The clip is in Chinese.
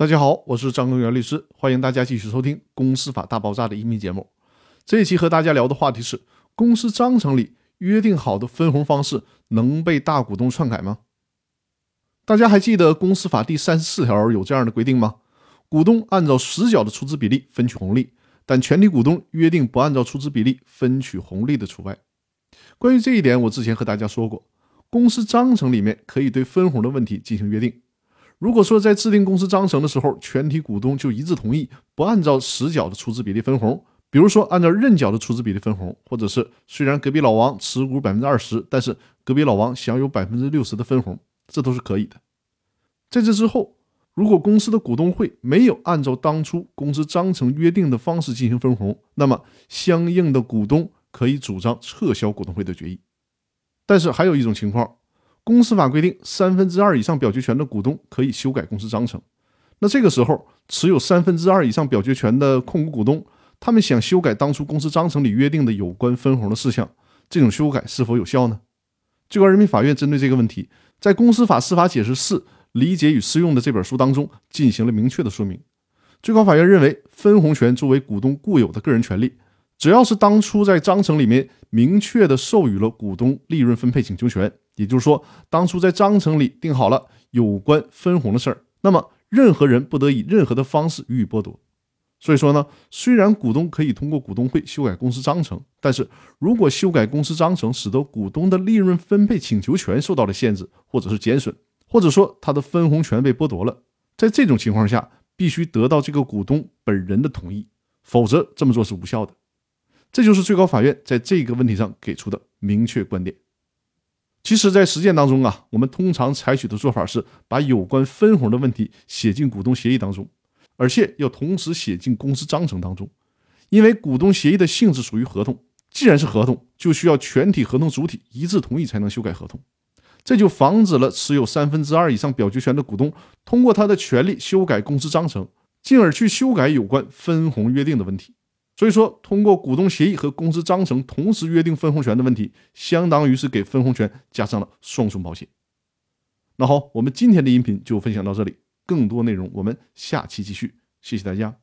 大家好，我是张根源律师，欢迎大家继续收听《公司法大爆炸》的音频节目。这一期和大家聊的话题是：公司章程里约定好的分红方式能被大股东篡改吗？大家还记得《公司法》第三十四条有这样的规定吗？股东按照实缴的出资比例分取红利，但全体股东约定不按照出资比例分取红利的除外。关于这一点，我之前和大家说过，公司章程里面可以对分红的问题进行约定。如果说在制定公司章程的时候，全体股东就一致同意不按照实缴的出资比例分红，比如说按照认缴的出资比例分红，或者是虽然隔壁老王持股百分之二十，但是隔壁老王享有百分之六十的分红，这都是可以的。在这之后，如果公司的股东会没有按照当初公司章程约定的方式进行分红，那么相应的股东可以主张撤销股东会的决议。但是还有一种情况。公司法规定，三分之二以上表决权的股东可以修改公司章程。那这个时候，持有三分之二以上表决权的控股股东，他们想修改当初公司章程里约定的有关分红的事项，这种修改是否有效呢？最高人民法院针对这个问题，在《公司法司法解释四：理解与适用》的这本书当中进行了明确的说明。最高法院认为，分红权作为股东固有的个人权利，只要是当初在章程里面明确的授予了股东利润分配请求权。也就是说，当初在章程里定好了有关分红的事儿，那么任何人不得以任何的方式予以剥夺。所以说呢，虽然股东可以通过股东会修改公司章程，但是如果修改公司章程使得股东的利润分配请求权受到了限制，或者是减损，或者说他的分红权被剥夺了，在这种情况下，必须得到这个股东本人的同意，否则这么做是无效的。这就是最高法院在这个问题上给出的明确观点。其实，在实践当中啊，我们通常采取的做法是把有关分红的问题写进股东协议当中，而且要同时写进公司章程当中。因为股东协议的性质属于合同，既然是合同，就需要全体合同主体一致同意才能修改合同，这就防止了持有三分之二以上表决权的股东通过他的权利修改公司章程，进而去修改有关分红约定的问题。所以说，通过股东协议和公司章程同时约定分红权的问题，相当于是给分红权加上了双重保险。那好，我们今天的音频就分享到这里，更多内容我们下期继续，谢谢大家。